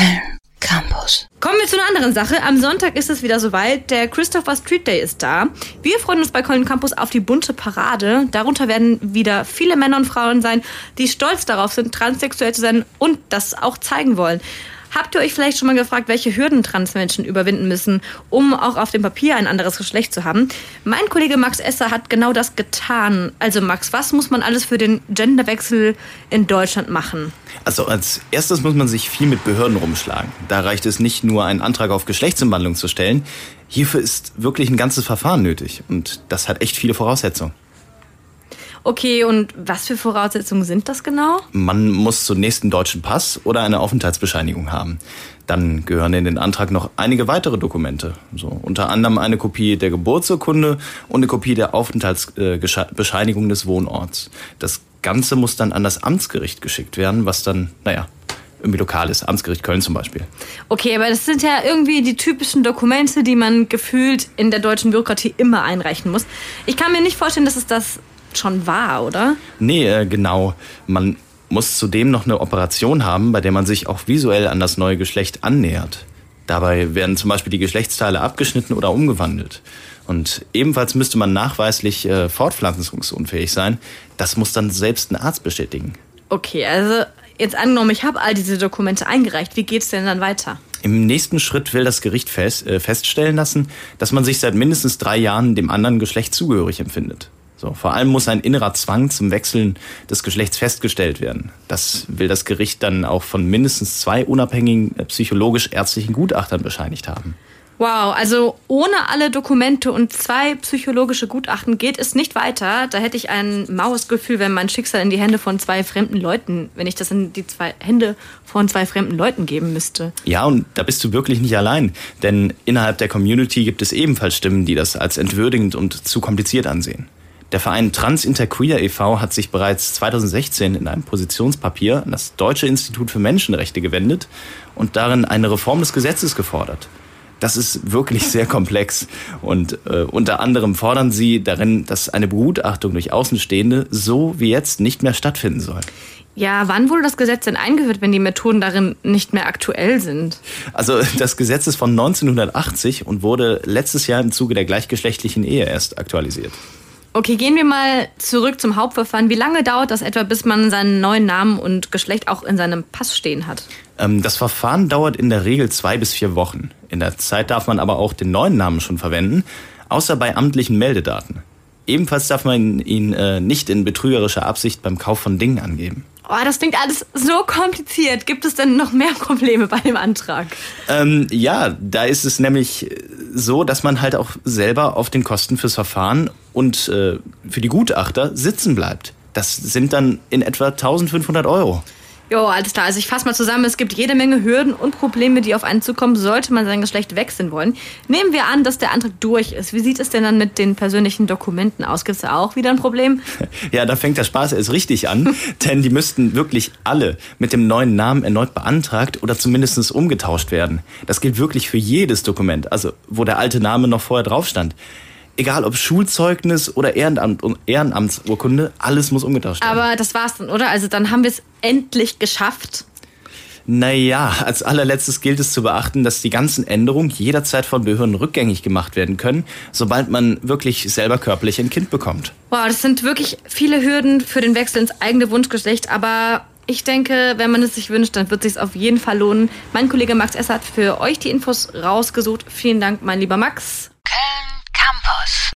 Köln Campus. Kommen wir zu einer anderen Sache. Am Sonntag ist es wieder soweit. Der Christopher Street Day ist da. Wir freuen uns bei Köln Campus auf die bunte Parade. Darunter werden wieder viele Männer und Frauen sein, die stolz darauf sind, transsexuell zu sein und das auch zeigen wollen. Habt ihr euch vielleicht schon mal gefragt, welche Hürden Transmenschen überwinden müssen, um auch auf dem Papier ein anderes Geschlecht zu haben? Mein Kollege Max Esser hat genau das getan. Also Max, was muss man alles für den Genderwechsel in Deutschland machen? Also als erstes muss man sich viel mit Behörden rumschlagen. Da reicht es nicht nur, einen Antrag auf Geschlechtsumwandlung zu stellen. Hierfür ist wirklich ein ganzes Verfahren nötig. Und das hat echt viele Voraussetzungen. Okay, und was für Voraussetzungen sind das genau? Man muss zunächst einen deutschen Pass oder eine Aufenthaltsbescheinigung haben. Dann gehören in den Antrag noch einige weitere Dokumente. So, unter anderem eine Kopie der Geburtsurkunde und eine Kopie der Aufenthaltsbescheinigung des Wohnorts. Das Ganze muss dann an das Amtsgericht geschickt werden, was dann, naja, irgendwie lokal ist. Amtsgericht Köln zum Beispiel. Okay, aber das sind ja irgendwie die typischen Dokumente, die man gefühlt in der deutschen Bürokratie immer einreichen muss. Ich kann mir nicht vorstellen, dass es das schon war, oder? Nee, äh, genau. Man muss zudem noch eine Operation haben, bei der man sich auch visuell an das neue Geschlecht annähert. Dabei werden zum Beispiel die Geschlechtsteile abgeschnitten oder umgewandelt. Und ebenfalls müsste man nachweislich äh, fortpflanzungsunfähig sein. Das muss dann selbst ein Arzt bestätigen. Okay, also jetzt angenommen, ich habe all diese Dokumente eingereicht. Wie geht's denn dann weiter? Im nächsten Schritt will das Gericht fest, äh, feststellen lassen, dass man sich seit mindestens drei Jahren dem anderen Geschlecht zugehörig empfindet. So, vor allem muss ein innerer Zwang zum Wechseln des Geschlechts festgestellt werden. Das will das Gericht dann auch von mindestens zwei unabhängigen äh, psychologisch-ärztlichen Gutachtern bescheinigt haben. Wow, also ohne alle Dokumente und zwei psychologische Gutachten geht es nicht weiter. Da hätte ich ein maues Gefühl, wenn mein Schicksal in die Hände von zwei fremden Leuten, wenn ich das in die zwei Hände von zwei fremden Leuten geben müsste. Ja, und da bist du wirklich nicht allein, denn innerhalb der Community gibt es ebenfalls Stimmen, die das als entwürdigend und zu kompliziert ansehen. Der Verein Trans Interqueer e.V. hat sich bereits 2016 in einem Positionspapier an das Deutsche Institut für Menschenrechte gewendet und darin eine Reform des Gesetzes gefordert. Das ist wirklich sehr komplex und äh, unter anderem fordern sie darin, dass eine Begutachtung durch Außenstehende so wie jetzt nicht mehr stattfinden soll. Ja, wann wurde das Gesetz denn eingeführt, wenn die Methoden darin nicht mehr aktuell sind? Also das Gesetz ist von 1980 und wurde letztes Jahr im Zuge der gleichgeschlechtlichen Ehe erst aktualisiert. Okay, gehen wir mal zurück zum Hauptverfahren. Wie lange dauert das etwa, bis man seinen neuen Namen und Geschlecht auch in seinem Pass stehen hat? Ähm, das Verfahren dauert in der Regel zwei bis vier Wochen. In der Zeit darf man aber auch den neuen Namen schon verwenden, außer bei amtlichen Meldedaten. Ebenfalls darf man ihn äh, nicht in betrügerischer Absicht beim Kauf von Dingen angeben. Oh, das klingt alles so kompliziert. Gibt es denn noch mehr Probleme bei dem Antrag? Ähm, ja, da ist es nämlich so, dass man halt auch selber auf den Kosten fürs Verfahren und äh, für die Gutachter sitzen bleibt. Das sind dann in etwa 1500 Euro. Jo, alles klar. Also ich fasse mal zusammen. Es gibt jede Menge Hürden und Probleme, die auf einen zukommen, sollte man sein Geschlecht wechseln wollen. Nehmen wir an, dass der Antrag durch ist. Wie sieht es denn dann mit den persönlichen Dokumenten aus? Gibt es da auch wieder ein Problem? Ja, da fängt der Spaß erst richtig an. denn die müssten wirklich alle mit dem neuen Namen erneut beantragt oder zumindest umgetauscht werden. Das gilt wirklich für jedes Dokument, also wo der alte Name noch vorher drauf stand egal ob Schulzeugnis oder Ehrenamt, Ehrenamtsurkunde, alles muss umgetauscht werden. Aber das war's dann, oder? Also dann haben wir es endlich geschafft. Naja, als allerletztes gilt es zu beachten, dass die ganzen Änderungen jederzeit von Behörden rückgängig gemacht werden können, sobald man wirklich selber körperlich ein Kind bekommt. Wow, das sind wirklich viele Hürden für den Wechsel ins eigene Wunschgeschlecht, aber ich denke, wenn man es sich wünscht, dann wird es sich auf jeden Fall lohnen. Mein Kollege Max Ess hat für euch die Infos rausgesucht. Vielen Dank, mein lieber Max. Köln Campus.